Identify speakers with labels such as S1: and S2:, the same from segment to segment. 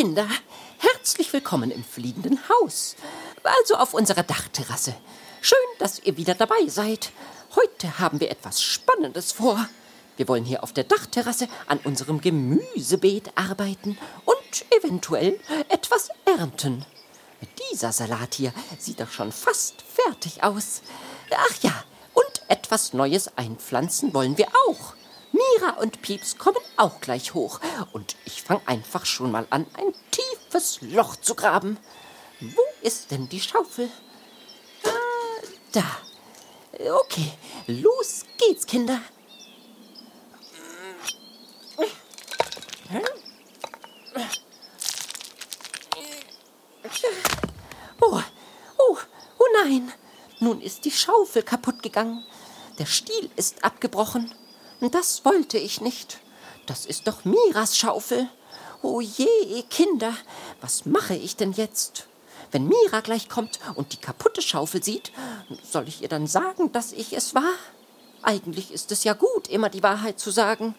S1: Kinder. Herzlich willkommen im fliegenden Haus. Also auf unserer Dachterrasse. Schön, dass ihr wieder dabei seid. Heute haben wir etwas Spannendes vor. Wir wollen hier auf der Dachterrasse an unserem Gemüsebeet arbeiten und eventuell etwas ernten. Dieser Salat hier sieht doch schon fast fertig aus. Ach ja, und etwas Neues einpflanzen wollen wir auch. Mira und Pieps kommen auch gleich hoch. Und ich fange einfach schon mal an, ein tiefes Loch zu graben. Wo ist denn die Schaufel? Ah, da. Okay, los geht's, Kinder. Oh, oh, oh nein. Nun ist die Schaufel kaputt gegangen. Der Stiel ist abgebrochen. Das wollte ich nicht. Das ist doch Miras Schaufel. Oh je, Kinder, was mache ich denn jetzt? Wenn Mira gleich kommt und die kaputte Schaufel sieht, soll ich ihr dann sagen, dass ich es war? Eigentlich ist es ja gut, immer die Wahrheit zu sagen.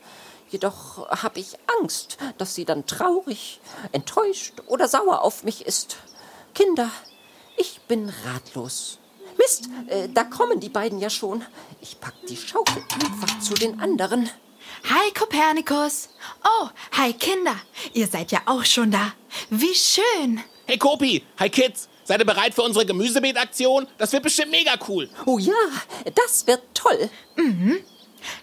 S1: Jedoch habe ich Angst, dass sie dann traurig, enttäuscht oder sauer auf mich ist. Kinder, ich bin ratlos. Mist, äh, da kommen die beiden ja schon. Ich pack die Schaufel einfach zu den anderen.
S2: Hi Kopernikus. Oh, hi Kinder. Ihr seid ja auch schon da. Wie schön.
S3: Hey Kopi, hi Kids. Seid ihr bereit für unsere Gemüsebeetaktion? Das wird bestimmt mega cool.
S1: Oh ja, das wird toll.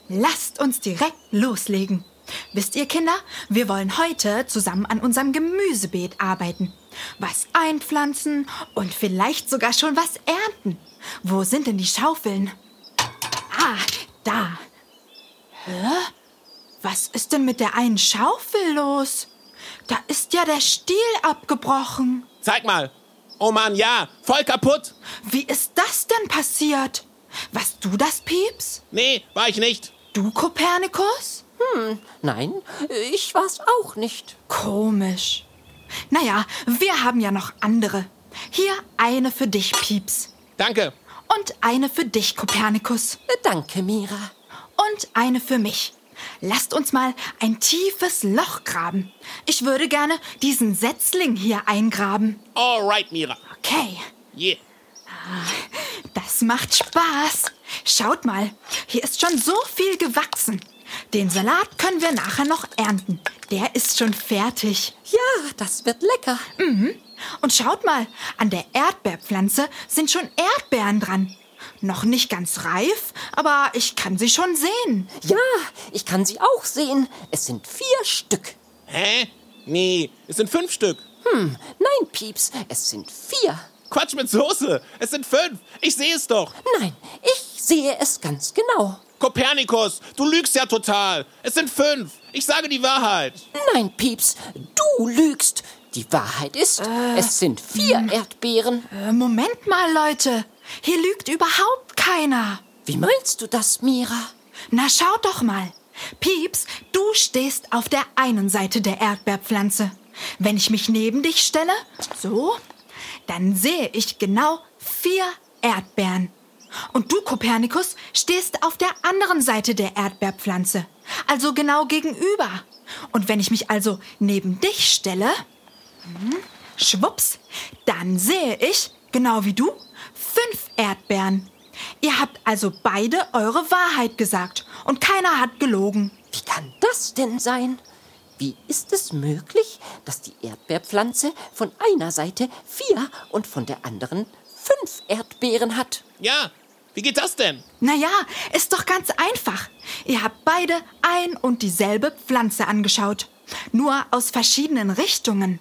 S2: Lasst uns direkt loslegen. Wisst ihr, Kinder, wir wollen heute zusammen an unserem Gemüsebeet arbeiten. Was einpflanzen und vielleicht sogar schon was ernten. Wo sind denn die Schaufeln? Ah, da. Hä? Was ist denn mit der einen Schaufel los? Da ist ja der Stiel abgebrochen.
S3: Zeig mal. Oh Mann, ja, voll kaputt.
S2: Wie ist das denn passiert? Warst du das, Pieps?
S3: Nee, war ich nicht.
S2: Du, Kopernikus?
S1: Nein, ich war's auch nicht.
S2: Komisch. Naja, wir haben ja noch andere. Hier eine für dich, Pieps.
S3: Danke.
S2: Und eine für dich, Kopernikus.
S1: Danke, Mira.
S2: Und eine für mich. Lasst uns mal ein tiefes Loch graben. Ich würde gerne diesen Setzling hier eingraben.
S3: Alright, Mira.
S2: Okay,
S3: Yeah.
S2: das macht Spaß. Schaut mal, hier ist schon so viel gewachsen. Den Salat können wir nachher noch ernten. Der ist schon fertig.
S1: Ja, das wird lecker.
S2: Und schaut mal, an der Erdbeerpflanze sind schon Erdbeeren dran. Noch nicht ganz reif, aber ich kann sie schon sehen.
S1: Ja, ich kann sie auch sehen. Es sind vier Stück.
S3: Hä? Nee, es sind fünf Stück.
S1: Nein, Pieps, es sind vier.
S3: Quatsch mit Soße. Es sind fünf. Ich sehe es doch.
S1: Nein, ich sehe es ganz genau.
S3: Kopernikus, du lügst ja total. Es sind fünf. Ich sage die Wahrheit.
S1: Nein, Pieps, du lügst. Die Wahrheit ist, es sind vier Erdbeeren.
S2: Äh, Moment mal, Leute. Hier lügt überhaupt keiner.
S1: Wie meinst du das, Mira?
S2: Na, schaut doch mal. Pieps, du stehst auf der einen Seite der Erdbeerpflanze. Wenn ich mich neben dich stelle, so, dann sehe ich genau vier Erdbeeren. Und du, Kopernikus, stehst auf der anderen Seite der Erdbeerpflanze, also genau gegenüber. Und wenn ich mich also neben dich stelle, hm, schwupps, dann sehe ich, genau wie du, fünf Erdbeeren. Ihr habt also beide eure Wahrheit gesagt und keiner hat gelogen.
S1: Wie kann das denn sein? Wie ist es möglich, dass die Erdbeerpflanze von einer Seite vier und von der anderen fünf Erdbeeren hat?
S3: Ja, wie geht das denn?
S2: Naja, ist doch ganz einfach. Ihr habt beide ein und dieselbe Pflanze angeschaut. Nur aus verschiedenen Richtungen.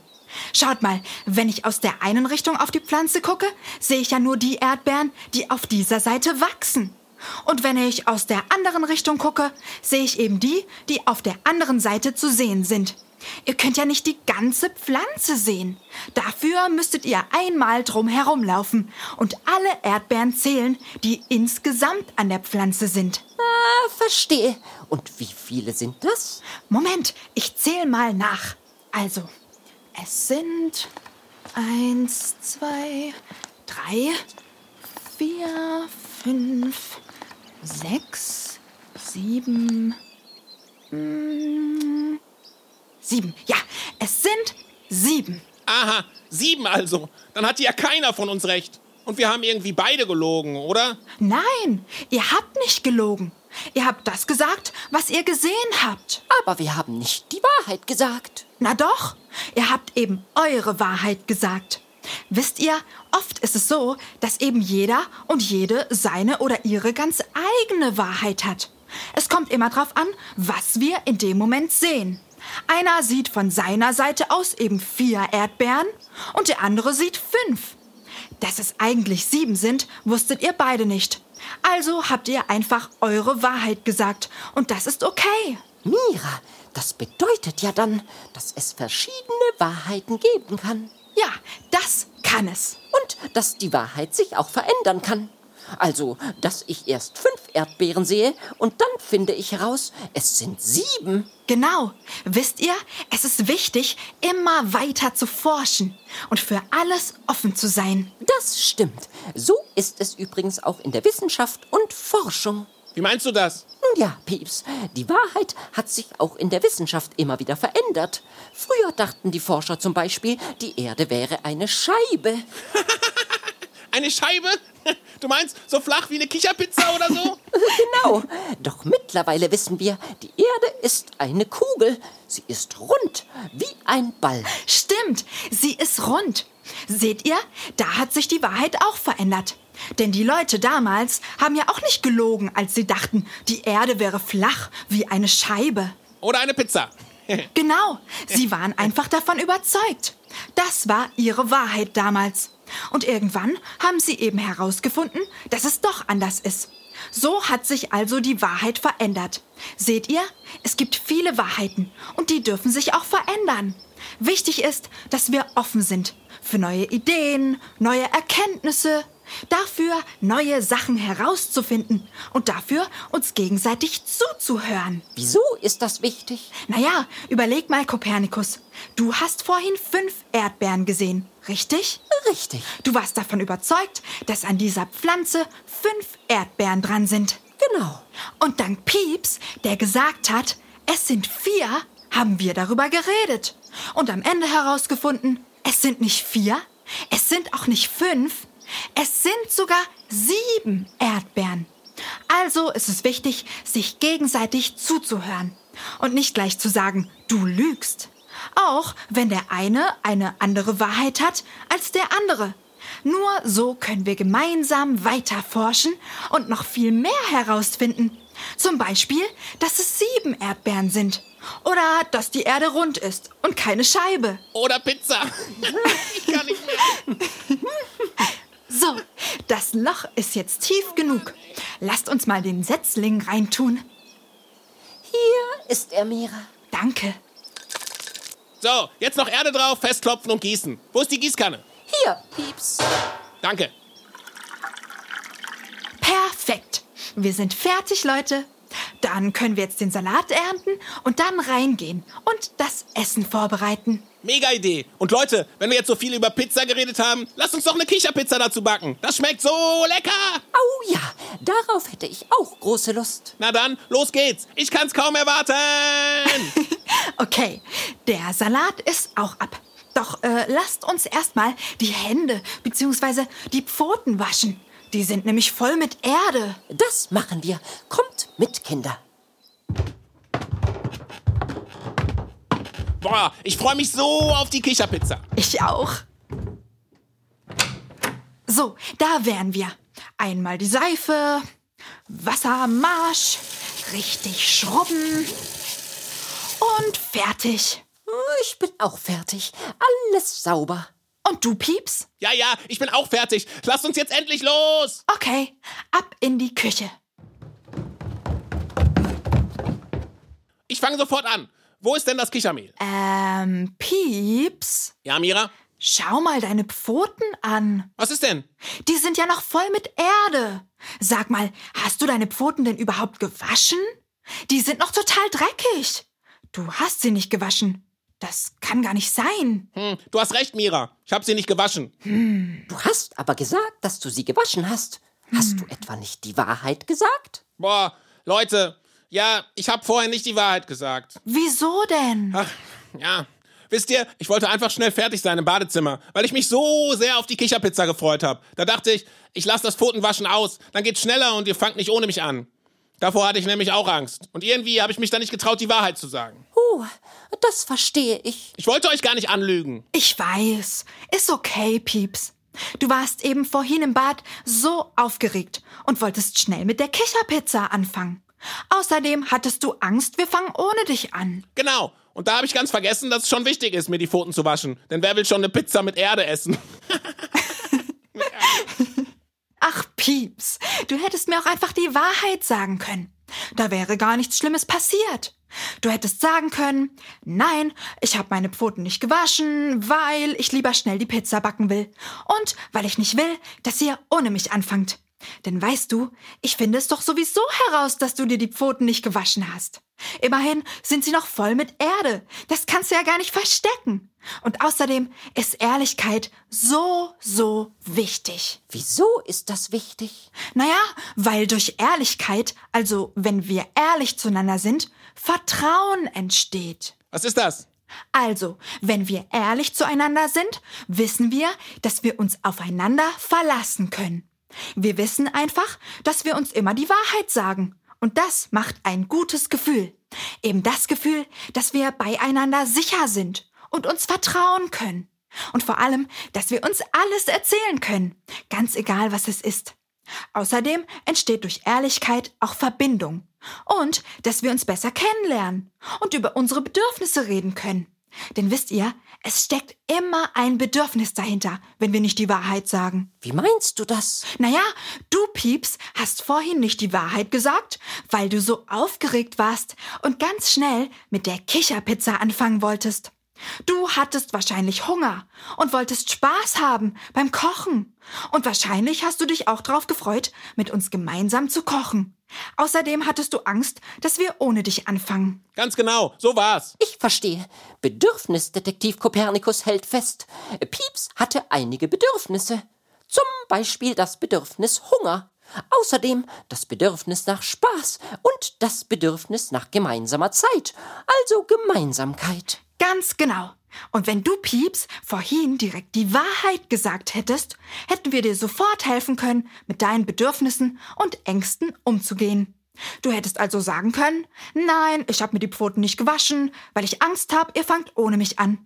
S2: Schaut mal, wenn ich aus der einen Richtung auf die Pflanze gucke, sehe ich ja nur die Erdbeeren, die auf dieser Seite wachsen. Und wenn ich aus der anderen Richtung gucke, sehe ich eben die, die auf der anderen Seite zu sehen sind. Ihr könnt ja nicht die ganze Pflanze sehen. Dafür müsstet ihr einmal drum herumlaufen und alle Erdbeeren zählen, die insgesamt an der Pflanze sind.
S1: Ah, verstehe. Und wie viele sind das?
S2: Moment, ich zähle mal nach. Also, es sind eins, zwei, drei, vier, fünf, sechs, sieben, mm, sieben. Ja, es sind sieben.
S3: Aha, sieben also. Dann hat ja keiner von uns recht. Und wir haben irgendwie beide gelogen, oder?
S2: Nein, ihr habt nicht gelogen. Ihr habt das gesagt, was ihr gesehen habt.
S1: Aber wir haben nicht die Wahrheit gesagt.
S2: Na doch, ihr habt eben eure Wahrheit gesagt. Wisst ihr, oft ist es so, dass eben jeder und jede seine oder ihre ganz eigene Wahrheit hat. Es kommt immer drauf an, was wir in dem Moment sehen. Einer sieht von seiner Seite aus eben vier Erdbeeren und der andere sieht fünf. Dass es eigentlich sieben sind, wusstet ihr beide nicht. Also habt ihr einfach eure Wahrheit gesagt und das ist okay.
S1: Mira, das bedeutet ja dann, dass es verschiedene Wahrheiten geben kann.
S2: Ja, das kann es.
S1: Und dass die Wahrheit sich auch verändern kann. Also, dass ich erst fünf Erdbeeren sehe und dann finde ich heraus, es sind sieben.
S2: Genau. Wisst ihr, es ist wichtig, immer weiter zu forschen und für alles offen zu sein.
S1: Das stimmt. So ist es übrigens auch in der Wissenschaft und Forschung.
S3: Wie meinst du das?
S1: Nun ja, Pieps, die Wahrheit hat sich auch in der Wissenschaft immer wieder verändert. Früher dachten die Forscher zum Beispiel, die Erde wäre eine Scheibe.
S3: Eine Scheibe? Du meinst so flach wie eine Kicherpizza oder so?
S1: Genau. Doch mittlerweile wissen wir, die Erde ist eine Kugel. Sie ist rund, wie ein Ball.
S2: Stimmt, sie ist rund. Seht ihr, da hat sich die Wahrheit auch verändert. Denn die Leute damals haben ja auch nicht gelogen, als sie dachten, die Erde wäre flach wie eine Scheibe.
S3: Oder eine Pizza.
S2: Genau, sie waren einfach davon überzeugt. Das war ihre Wahrheit damals. Und irgendwann haben sie eben herausgefunden, dass es doch anders ist. So hat sich also die Wahrheit verändert. Seht ihr, es gibt viele Wahrheiten und die dürfen sich auch verändern. Wichtig ist, dass wir offen sind für neue Ideen, neue Erkenntnisse, dafür neue Sachen herauszufinden und dafür uns gegenseitig zuzuhören.
S1: Wieso ist das wichtig?
S2: Naja, überleg mal, Kopernikus. Du hast vorhin fünf Erdbeeren gesehen, richtig?
S1: Richtig.
S2: Du warst davon überzeugt, dass an dieser Pflanze fünf Erdbeeren dran sind.
S1: Genau.
S2: Und dank Pieps, der gesagt hat, es sind vier, haben wir darüber geredet. Und am Ende herausgefunden, es sind nicht vier, es sind auch nicht fünf, es sind sogar sieben Erdbeeren. Also ist es wichtig, sich gegenseitig zuzuhören und nicht gleich zu sagen, du lügst. Auch wenn der eine eine andere Wahrheit hat als der andere. Nur so können wir gemeinsam weiter forschen und noch viel mehr herausfinden. Zum Beispiel, dass es sieben Erdbeeren sind. Oder dass die Erde rund ist und keine Scheibe.
S3: Oder Pizza. Ich kann nicht mehr.
S2: So, das Loch ist jetzt tief genug. Lasst uns mal den Setzling reintun.
S1: Hier ist er, Mira.
S2: Danke.
S3: So, jetzt noch Erde drauf, festklopfen und gießen. Wo ist die Gießkanne?
S1: Hier, Pieps.
S3: Danke.
S2: Perfekt. Wir sind fertig, Leute. Dann können wir jetzt den Salat ernten und dann reingehen und das Essen vorbereiten.
S3: Mega Idee. Und Leute, wenn wir jetzt so viel über Pizza geredet haben, lasst uns doch eine Kicherpizza dazu backen. Das schmeckt so lecker.
S1: Oh ja, darauf hätte ich auch große Lust.
S3: Na dann, los geht's. Ich kann's kaum erwarten.
S2: Okay, der Salat ist auch ab. Doch äh, lasst uns erstmal die Hände bzw. die Pfoten waschen. Die sind nämlich voll mit Erde.
S1: Das machen wir. Kommt mit, Kinder.
S3: Boah, ich freue mich so auf die Kicherpizza.
S2: Ich auch. So, da wären wir. Einmal die Seife, Wassermarsch, richtig schrubben und fertig.
S1: Ich bin auch fertig. Alles sauber.
S2: Und du, Pieps?
S3: Ja, ja, ich bin auch fertig. Lasst uns jetzt endlich los.
S2: Okay, ab in die Küche.
S3: Ich fange sofort an. Wo ist denn das Kichermehl?
S2: Ähm, Pieps,
S3: Ja, Mira?
S2: schau mal deine Pfoten an.
S3: Was ist denn?
S2: Die sind ja noch voll mit Erde. Sag mal, hast du deine Pfoten denn überhaupt gewaschen? Die sind noch total dreckig. Du hast sie nicht gewaschen. Das kann gar nicht sein.
S3: Hm, du hast recht, Mira. Ich habe sie nicht gewaschen.
S1: Du hast aber gesagt, dass du sie gewaschen hast. Hast du etwa nicht die Wahrheit gesagt?
S3: Boah, Leute, ja, ich habe vorher nicht die Wahrheit gesagt.
S2: Wieso denn?
S3: Ach, ja. Wisst ihr, ich wollte einfach schnell fertig sein im Badezimmer, weil ich mich so sehr auf die Kicherpizza gefreut habe. Da dachte ich, ich lasse das Pfotenwaschen aus, dann geht's schneller und ihr fangt nicht ohne mich an. Davor hatte ich nämlich auch Angst. Und irgendwie habe ich mich dann nicht getraut, die Wahrheit zu sagen.
S1: Oh, das verstehe ich.
S3: Ich wollte euch gar nicht anlügen.
S2: Ich weiß. Ist okay, Pieps. Du warst eben vorhin im Bad so aufgeregt und wolltest schnell mit der Kicherpizza anfangen. Außerdem hattest du Angst, wir fangen ohne dich an.
S3: Genau. Und da habe ich ganz vergessen, dass es schon wichtig ist, mir die Pfoten zu waschen. Denn wer will schon eine Pizza mit Erde essen?
S2: Ach, Pieps, du hättest mir auch einfach die Wahrheit sagen können. Da wäre gar nichts Schlimmes passiert. Du hättest sagen können, nein, ich habe meine Pfoten nicht gewaschen, weil ich lieber schnell die Pizza backen will und weil ich nicht will, dass ihr ohne mich anfangt. Denn weißt du, ich finde es doch sowieso heraus, dass du dir die Pfoten nicht gewaschen hast. Immerhin sind sie noch voll mit Erde. Das kannst du ja gar nicht verstecken. Und außerdem ist Ehrlichkeit so, so wichtig.
S1: Wieso ist das wichtig?
S2: Naja, weil durch Ehrlichkeit, also wenn wir ehrlich zueinander sind, Vertrauen entsteht.
S3: Was ist das?
S2: Also, wenn wir ehrlich zueinander sind, wissen wir, dass wir uns aufeinander verlassen können. Wir wissen einfach, dass wir uns immer die Wahrheit sagen. Und das macht ein gutes Gefühl. Eben das Gefühl, dass wir beieinander sicher sind und uns vertrauen können. Und vor allem, dass wir uns alles erzählen können, ganz egal was es ist. Außerdem entsteht durch Ehrlichkeit auch Verbindung und dass wir uns besser kennenlernen und über unsere Bedürfnisse reden können. Denn wisst ihr, es steckt immer ein Bedürfnis dahinter, wenn wir nicht die Wahrheit sagen.
S1: Wie meinst du das?
S2: Naja, du Pieps hast vorhin nicht die Wahrheit gesagt, weil du so aufgeregt warst und ganz schnell mit der Kicherpizza anfangen wolltest. Du hattest wahrscheinlich Hunger und wolltest Spaß haben beim Kochen. Und wahrscheinlich hast du dich auch darauf gefreut, mit uns gemeinsam zu kochen. Außerdem hattest du Angst, dass wir ohne dich anfangen.
S3: Ganz genau, so war's.
S1: Ich verstehe. Bedürfnisdetektiv Kopernikus hält fest. Pieps hatte einige Bedürfnisse. Zum Beispiel das Bedürfnis Hunger. Außerdem das Bedürfnis nach Spaß und das Bedürfnis nach gemeinsamer Zeit, also Gemeinsamkeit.
S2: Ganz genau. Und wenn du, Pieps, vorhin direkt die Wahrheit gesagt hättest, hätten wir dir sofort helfen können, mit deinen Bedürfnissen und Ängsten umzugehen. Du hättest also sagen können, nein, ich habe mir die Pfoten nicht gewaschen, weil ich Angst habe, ihr fangt ohne mich an.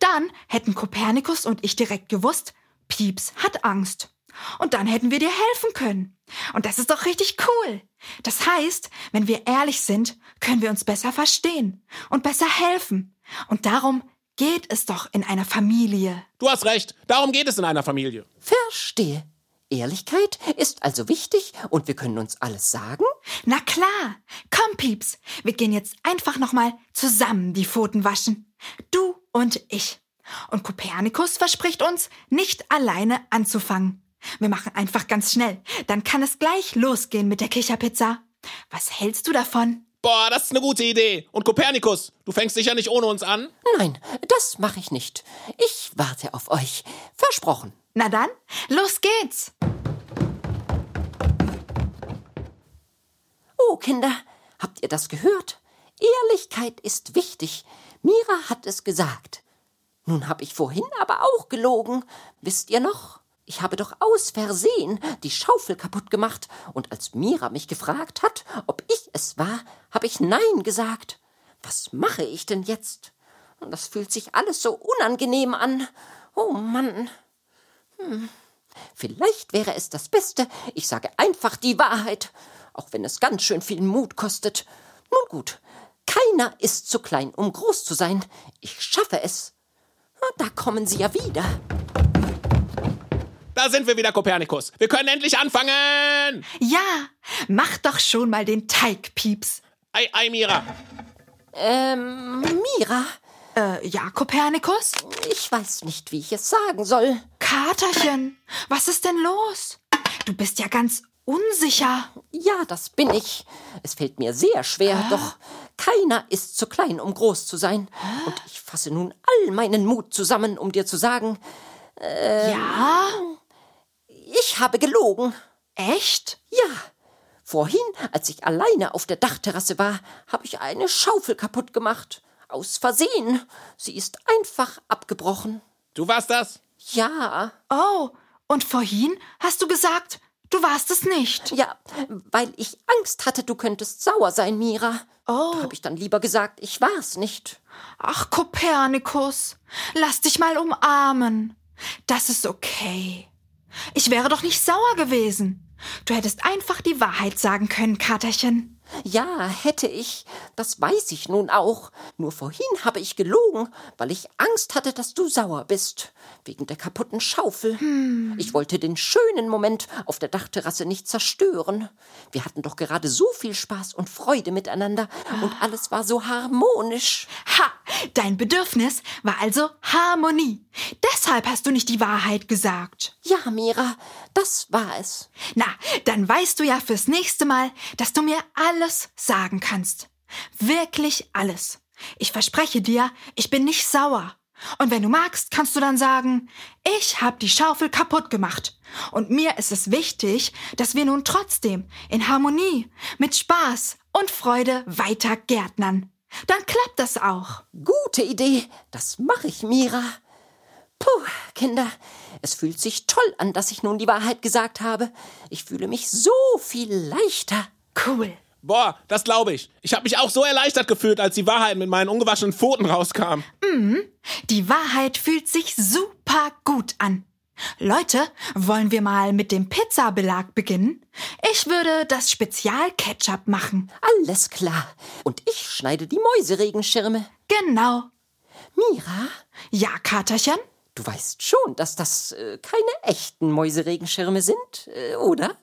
S2: Dann hätten Kopernikus und ich direkt gewusst, Pieps hat Angst. Und dann hätten wir dir helfen können. Und das ist doch richtig cool. Das heißt, wenn wir ehrlich sind, können wir uns besser verstehen und besser helfen. Und darum geht es doch in einer Familie.
S3: Du hast recht. Darum geht es in einer Familie.
S1: Verstehe. Ehrlichkeit ist also wichtig und wir können uns alles sagen?
S2: Na klar. Komm, Pieps. Wir gehen jetzt einfach nochmal zusammen die Pfoten waschen. Du und ich. Und Kopernikus verspricht uns, nicht alleine anzufangen. Wir machen einfach ganz schnell. Dann kann es gleich losgehen mit der Kicherpizza. Was hältst du davon?
S3: Boah, das ist eine gute Idee. Und Kopernikus, du fängst sicher nicht ohne uns an?
S1: Nein, das mache ich nicht. Ich warte auf euch. Versprochen.
S2: Na dann, los geht's.
S1: Oh, Kinder, habt ihr das gehört? Ehrlichkeit ist wichtig. Mira hat es gesagt. Nun hab ich vorhin aber auch gelogen. Wisst ihr noch? Ich habe doch aus Versehen die Schaufel kaputt gemacht, und als Mira mich gefragt hat, ob ich es war, habe ich Nein gesagt. Was mache ich denn jetzt? Das fühlt sich alles so unangenehm an. Oh Mann. Hm. Vielleicht wäre es das Beste, ich sage einfach die Wahrheit, auch wenn es ganz schön viel Mut kostet. Nun gut, keiner ist zu klein, um groß zu sein. Ich schaffe es. Da kommen sie ja wieder.
S3: Da sind wir wieder, Kopernikus. Wir können endlich anfangen.
S2: Ja, mach doch schon mal den Teig, Pieps.
S3: Ei, ei, Mira.
S1: Ähm, Mira,
S2: Äh, ja, Kopernikus?
S1: ich weiß nicht, wie ich es sagen soll.
S2: Katerchen, was ist denn los? Du bist ja ganz unsicher.
S1: Ja, das bin ich. Es fällt mir sehr schwer, doch keiner ist zu klein, um groß zu sein. Und ich fasse nun all meinen Mut zusammen, um dir zu sagen,
S2: Ja?
S1: Ich habe gelogen.
S2: Echt?
S1: Ja. Vorhin, als ich alleine auf der Dachterrasse war, habe ich eine Schaufel kaputt gemacht. Aus Versehen. Sie ist einfach abgebrochen.
S3: Du warst das?
S1: Ja,
S2: Oh, und vorhin hast du gesagt, du warst es nicht.
S1: ja, weil ich Angst hatte, du könntest sauer sein, Mira.
S2: Oh.
S1: Habe ich dann lieber gesagt, ich war's nicht.
S2: Ach, Kopernikus, lass dich mal umarmen. Das ist okay. Ich wäre doch nicht sauer gewesen. Du hättest einfach die Wahrheit sagen können, Katerchen.
S1: Ja, hätte ich. Das weiß ich nun auch. Nur vorhin habe ich gelogen, weil ich Angst hatte, dass du sauer bist. Wegen der kaputten Schaufel. Ich wollte den schönen Moment auf der Dachterrasse nicht zerstören. Wir hatten doch gerade so viel Spaß und Freude miteinander und alles war so harmonisch.
S2: Ha, dein Bedürfnis war also Harmonie. Deshalb hast du nicht die Wahrheit gesagt.
S1: Ja, Mira, das war es.
S2: Na, dann weißt du ja fürs nächste Mal, dass du mir alles sagen kannst. Wirklich alles. Ich verspreche dir, ich bin nicht sauer. Und wenn du magst, kannst du dann sagen, ich hab die Schaufel kaputt gemacht. Und mir ist es wichtig, dass wir nun trotzdem in Harmonie, mit Spaß und Freude weiter gärtnern. Dann klappt das auch.
S1: Gute Idee. Das mache ich, Mira. Puh, Kinder, es fühlt sich toll an, dass ich nun die Wahrheit gesagt habe. Ich fühle mich so viel leichter.
S2: Cool.
S3: Boah, das glaube ich. Ich habe mich auch so erleichtert gefühlt, als die Wahrheit mit meinen ungewaschenen Pfoten rauskam.
S2: Die Wahrheit fühlt sich super gut an. Leute, wollen wir mal mit dem Pizzabelag beginnen? Ich würde das Spezial-Ketchup machen.
S1: Alles klar. Und ich schneide die Mäuseregenschirme.
S2: Genau.
S1: Mira,
S2: Ja, Katerchen?
S1: du weißt schon, dass das äh, keine echten Mäuseregenschirme sind, äh, oder?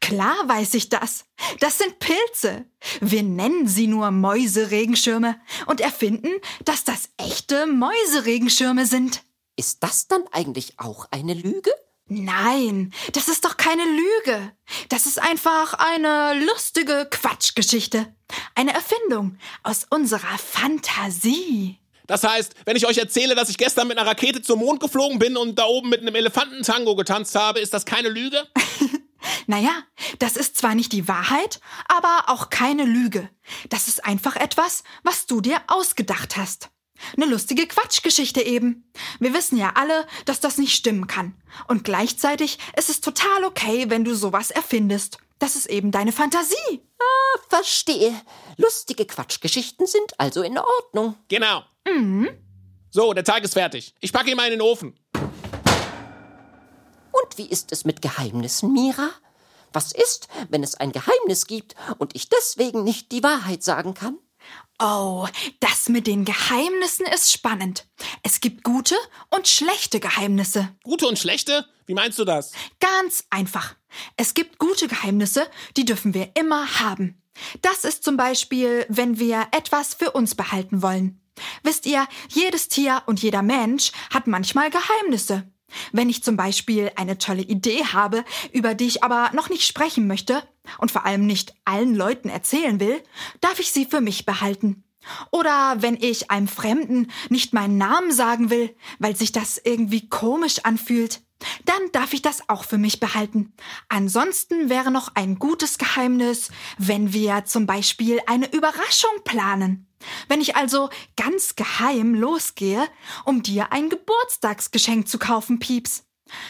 S2: Klar weiß ich das. Das sind Pilze. Wir nennen sie nur Mäuseregenschirme und erfinden, dass das echte Mäuseregenschirme sind.
S1: Ist das dann eigentlich auch eine Lüge?
S2: Nein, das ist doch keine Lüge. Das ist einfach eine lustige Quatschgeschichte. Eine Erfindung aus unserer Fantasie.
S3: Das heißt, wenn ich euch erzähle, dass ich gestern mit einer Rakete zum Mond geflogen bin und da oben mit einem Elefantentango getanzt habe, ist das keine Lüge?
S2: Naja, das ist zwar nicht die Wahrheit, aber auch keine Lüge. Das ist einfach etwas, was du dir ausgedacht hast. Eine lustige Quatschgeschichte eben. Wir wissen ja alle, dass das nicht stimmen kann. Und gleichzeitig ist es total okay, wenn du sowas erfindest. Das ist eben deine Fantasie.
S1: Verstehe. Lustige Quatschgeschichten sind also in Ordnung.
S3: Genau. So, der Teig ist fertig. Ich packe ihn mal in den Ofen.
S1: Und wie ist es mit Geheimnissen, Mira? Was ist, wenn es ein Geheimnis gibt und ich deswegen nicht die Wahrheit sagen kann?
S2: Oh, das mit den Geheimnissen ist spannend. Es gibt gute und schlechte Geheimnisse.
S3: Gute und schlechte? Wie meinst du das?
S2: Ganz einfach. Es gibt gute Geheimnisse, die dürfen wir immer haben. Das ist zum Beispiel, wenn wir etwas für uns behalten wollen. Wisst ihr, jedes Tier und jeder Mensch hat manchmal Geheimnisse. Wenn ich zum Beispiel eine tolle Idee habe, über die ich aber noch nicht sprechen möchte und vor allem nicht allen Leuten erzählen will, darf ich sie für mich behalten. Oder wenn ich einem Fremden nicht meinen Namen sagen will, weil sich das irgendwie komisch anfühlt, dann darf ich das auch für mich behalten. Ansonsten wäre noch ein gutes Geheimnis, wenn wir zum Beispiel eine Überraschung planen. Wenn ich also ganz geheim losgehe, um dir ein Geburtstagsgeschenk zu kaufen, Pieps.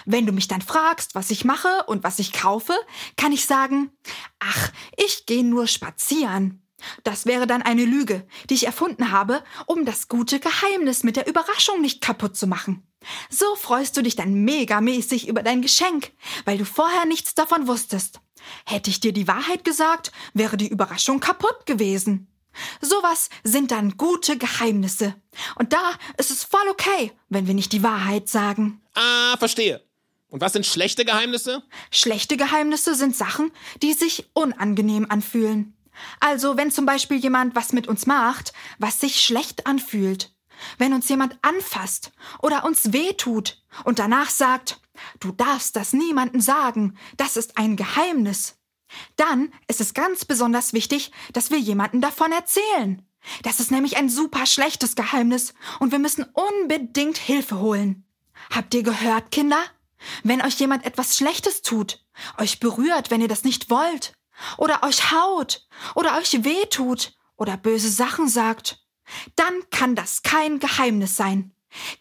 S2: Wenn du mich dann fragst, was ich mache und was ich kaufe, kann ich sagen, ach, ich gehe nur spazieren. Das wäre dann eine Lüge, die ich erfunden habe, um das gute Geheimnis mit der Überraschung nicht kaputt zu machen. So freust du dich dann megamäßig über dein Geschenk, weil du vorher nichts davon wusstest. Hätte ich dir die Wahrheit gesagt, wäre die Überraschung kaputt gewesen. Sowas sind dann gute Geheimnisse. Und da ist es voll okay, wenn wir nicht die Wahrheit sagen.
S3: Ah, verstehe. Und was sind schlechte Geheimnisse?
S2: Schlechte Geheimnisse sind Sachen, die sich unangenehm anfühlen. Also wenn zum Beispiel jemand was mit uns macht, was sich schlecht anfühlt. Wenn uns jemand anfasst oder uns wehtut und danach sagt, du darfst das niemandem sagen, das ist ein Geheimnis. Dann ist es ganz besonders wichtig, dass wir jemanden davon erzählen. Das ist nämlich ein super schlechtes Geheimnis und wir müssen unbedingt Hilfe holen. Habt ihr gehört, Kinder? Wenn euch jemand etwas Schlechtes tut, euch berührt, wenn ihr das nicht wollt, oder euch haut, oder euch wehtut, oder böse Sachen sagt, dann kann das kein Geheimnis sein.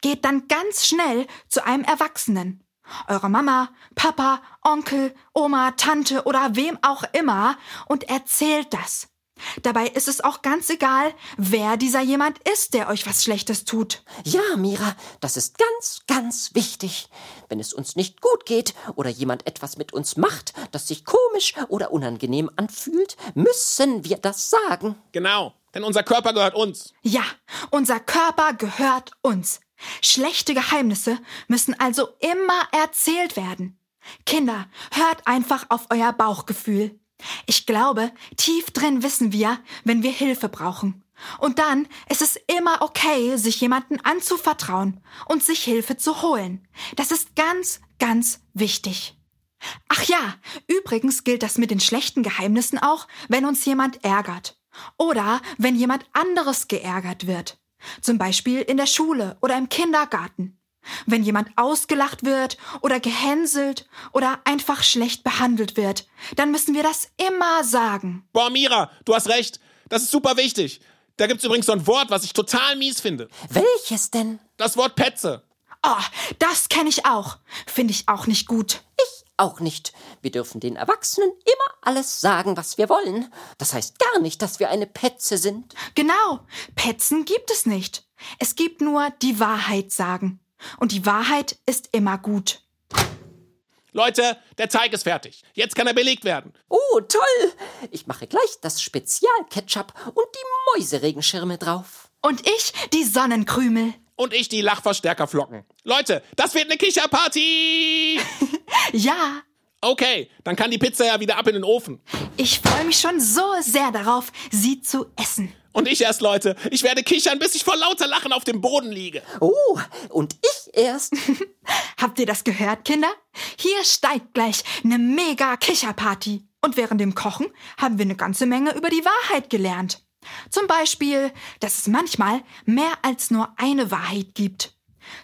S2: Geht dann ganz schnell zu einem Erwachsenen. Eure Mama, Papa, Onkel, Oma, Tante oder wem auch immer und erzählt das. Dabei ist es auch ganz egal, wer dieser jemand ist, der euch was Schlechtes tut.
S1: Ja, Mira, das ist ganz, ganz wichtig. Wenn es uns nicht gut geht oder jemand etwas mit uns macht, das sich komisch oder unangenehm anfühlt, müssen wir das sagen.
S3: Genau, denn unser Körper gehört uns.
S2: Ja, unser Körper gehört uns. Schlechte Geheimnisse müssen also immer erzählt werden. Kinder, hört einfach auf euer Bauchgefühl. Ich glaube, tief drin wissen wir, wenn wir Hilfe brauchen. Und dann ist es immer okay, sich jemanden anzuvertrauen und sich Hilfe zu holen. Das ist ganz, ganz wichtig. Ach ja, übrigens gilt das mit den schlechten Geheimnissen auch, wenn uns jemand ärgert. Oder wenn jemand anderes geärgert wird. Zum Beispiel in der Schule oder im Kindergarten. Wenn jemand ausgelacht wird oder gehänselt oder einfach schlecht behandelt wird, dann müssen wir das immer sagen.
S3: Boah, Mira, du hast recht. Das ist super wichtig. Da gibt's übrigens so ein Wort, was ich total mies finde.
S1: Welches denn?
S3: Das Wort Petze.
S2: Oh, das kenne ich auch. Finde ich auch nicht gut.
S1: Ich auch nicht. Wir dürfen den Erwachsenen immer alles sagen, was wir wollen. Das heißt gar nicht, dass wir eine Petze sind.
S2: Genau. Petzen gibt es nicht. Es gibt nur die Wahrheit sagen. Und die Wahrheit ist immer gut.
S3: Leute, der Teig ist fertig. Jetzt kann er belegt werden.
S1: Oh, toll! Ich mache gleich das Spezialketchup und die Mäuseregenschirme drauf.
S2: Und ich die Sonnenkrümel.
S3: Und ich die Lachverstärkerflocken. Leute, das wird eine Kicherparty!
S2: Ja,
S3: Okay, dann kann die Pizza ja wieder ab in den Ofen.
S2: ich freue mich schon so sehr darauf, sie zu essen.
S3: Und ich erst, Leute. Ich werde kichern, bis ich vor lauter Lachen auf dem Boden liege.
S1: Oh, und ich erst.
S2: Habt ihr das gehört, Kinder? Hier steigt gleich eine mega Kicherparty. Und während dem Kochen haben wir eine ganze Menge über die Wahrheit gelernt. Zum Beispiel, dass es manchmal mehr als nur eine Wahrheit gibt.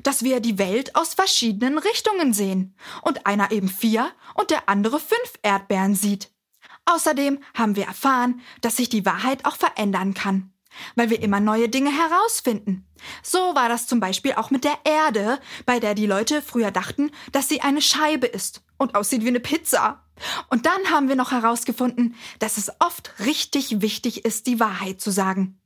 S2: Dass wir die Welt aus verschiedenen Richtungen sehen und einer eben vier und der andere fünf Erdbeeren sieht. Außerdem haben wir erfahren, dass sich die Wahrheit auch verändern kann, weil wir immer neue Dinge herausfinden. So war das zum Beispiel auch mit der Erde, bei der die Leute früher dachten, dass sie eine Scheibe ist und aussieht wie eine Pizza. Und dann haben wir noch herausgefunden, dass es oft richtig wichtig ist, die Wahrheit zu sagen.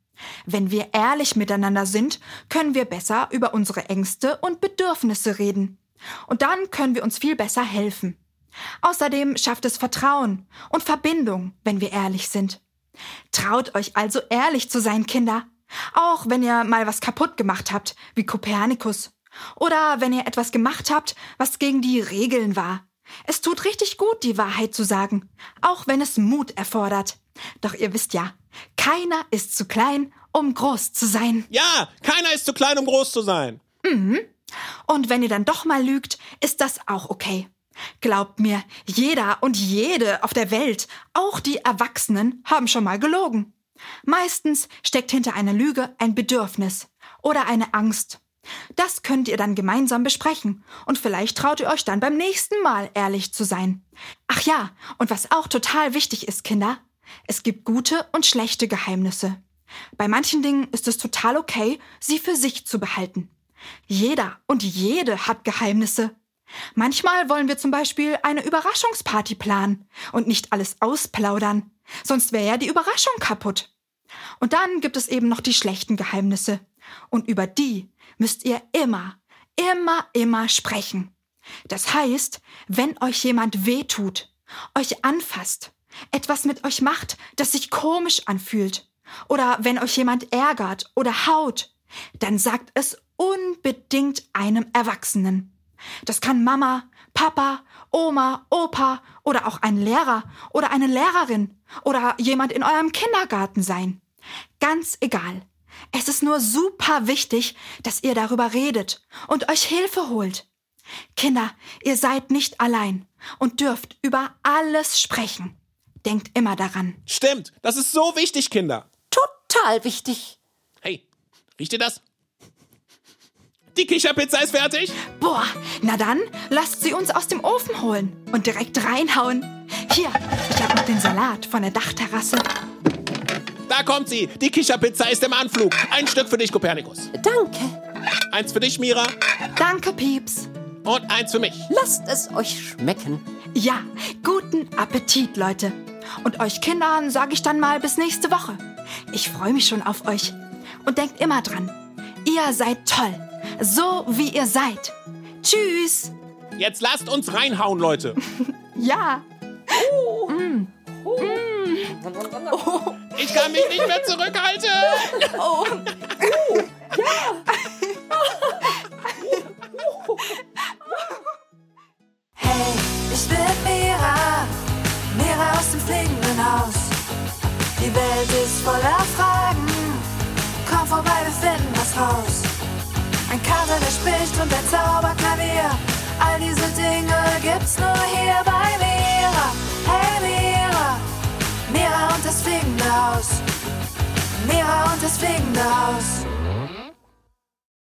S2: Wenn wir ehrlich miteinander sind, können wir besser über unsere Ängste und Bedürfnisse reden. Und dann können wir uns viel besser helfen. Außerdem schafft es Vertrauen und Verbindung, wenn wir ehrlich sind. Traut euch also ehrlich zu sein, Kinder. Auch wenn ihr mal was kaputt gemacht habt, wie Kopernikus. Oder wenn ihr etwas gemacht habt, was gegen die Regeln war. Es tut richtig gut, die Wahrheit zu sagen, auch wenn es Mut erfordert. Doch ihr wisst ja, keiner ist zu klein, um groß zu sein.
S3: Ja, keiner ist zu klein, um groß zu sein.
S2: Und wenn ihr dann doch mal lügt, ist das auch okay. Glaubt mir, jeder und jede auf der Welt, auch die Erwachsenen, haben schon mal gelogen. Meistens steckt hinter einer Lüge ein Bedürfnis oder eine Angst. Das könnt ihr dann gemeinsam besprechen und vielleicht traut ihr euch dann beim nächsten Mal ehrlich zu sein. Ach ja, und was auch total wichtig ist, Kinder, es gibt gute und schlechte Geheimnisse. Bei manchen Dingen ist es total okay, sie für sich zu behalten. Jeder und jede hat Geheimnisse. Manchmal wollen wir zum Beispiel eine Überraschungsparty planen und nicht alles ausplaudern, sonst wäre ja die Überraschung kaputt. Und dann gibt es eben noch die schlechten Geheimnisse. Und über die müsst ihr immer, immer, immer sprechen. Das heißt, wenn euch jemand wehtut, euch anfasst, etwas mit euch macht, das sich komisch anfühlt, oder wenn euch jemand ärgert oder haut, dann sagt es unbedingt einem Erwachsenen. Das kann Mama, Papa, Oma, Opa oder auch ein Lehrer oder eine Lehrerin oder jemand in eurem Kindergarten sein. Ganz egal. Es ist nur super wichtig, dass ihr darüber redet und euch Hilfe holt. Kinder, ihr seid nicht allein und dürft über alles sprechen. Denkt immer daran.
S3: Stimmt, das ist so wichtig, Kinder.
S1: Total wichtig.
S3: Hey, riecht ihr das? Die Kicherpizza ist fertig.
S2: Boah, na dann, lasst sie uns aus dem Ofen holen und direkt reinhauen. Hier, ich habe noch den Salat von der Dachterrasse.
S3: Da kommt sie. Die Kicherpizza ist im Anflug. Ein Stück für dich, Kopernikus.
S1: Danke.
S3: Eins für dich, Mira.
S2: Danke, Pieps.
S3: Und eins für mich.
S1: Lasst es euch schmecken.
S2: Ja, guten Appetit, Leute. Und euch Kindern sage ich dann mal bis nächste Woche. Ich freue mich schon auf euch. Und denkt immer dran, ihr seid toll. So wie ihr seid. Tschüss.
S3: Jetzt lasst uns reinhauen, Leute.
S2: Ja.
S3: Ich kann mich nicht mehr zurückhalten.
S4: Hey, ich bin Mira, Mira aus dem fliegenden Haus. Die Welt ist voller Fragen, komm vorbei, wir finden was raus. Ein Kater, der spricht und ein Zauberklavier, all diese Dinge gibt's nur hier bei Mira. Hey Mira und das fliegende Haus. Mira und das fliegende Haus.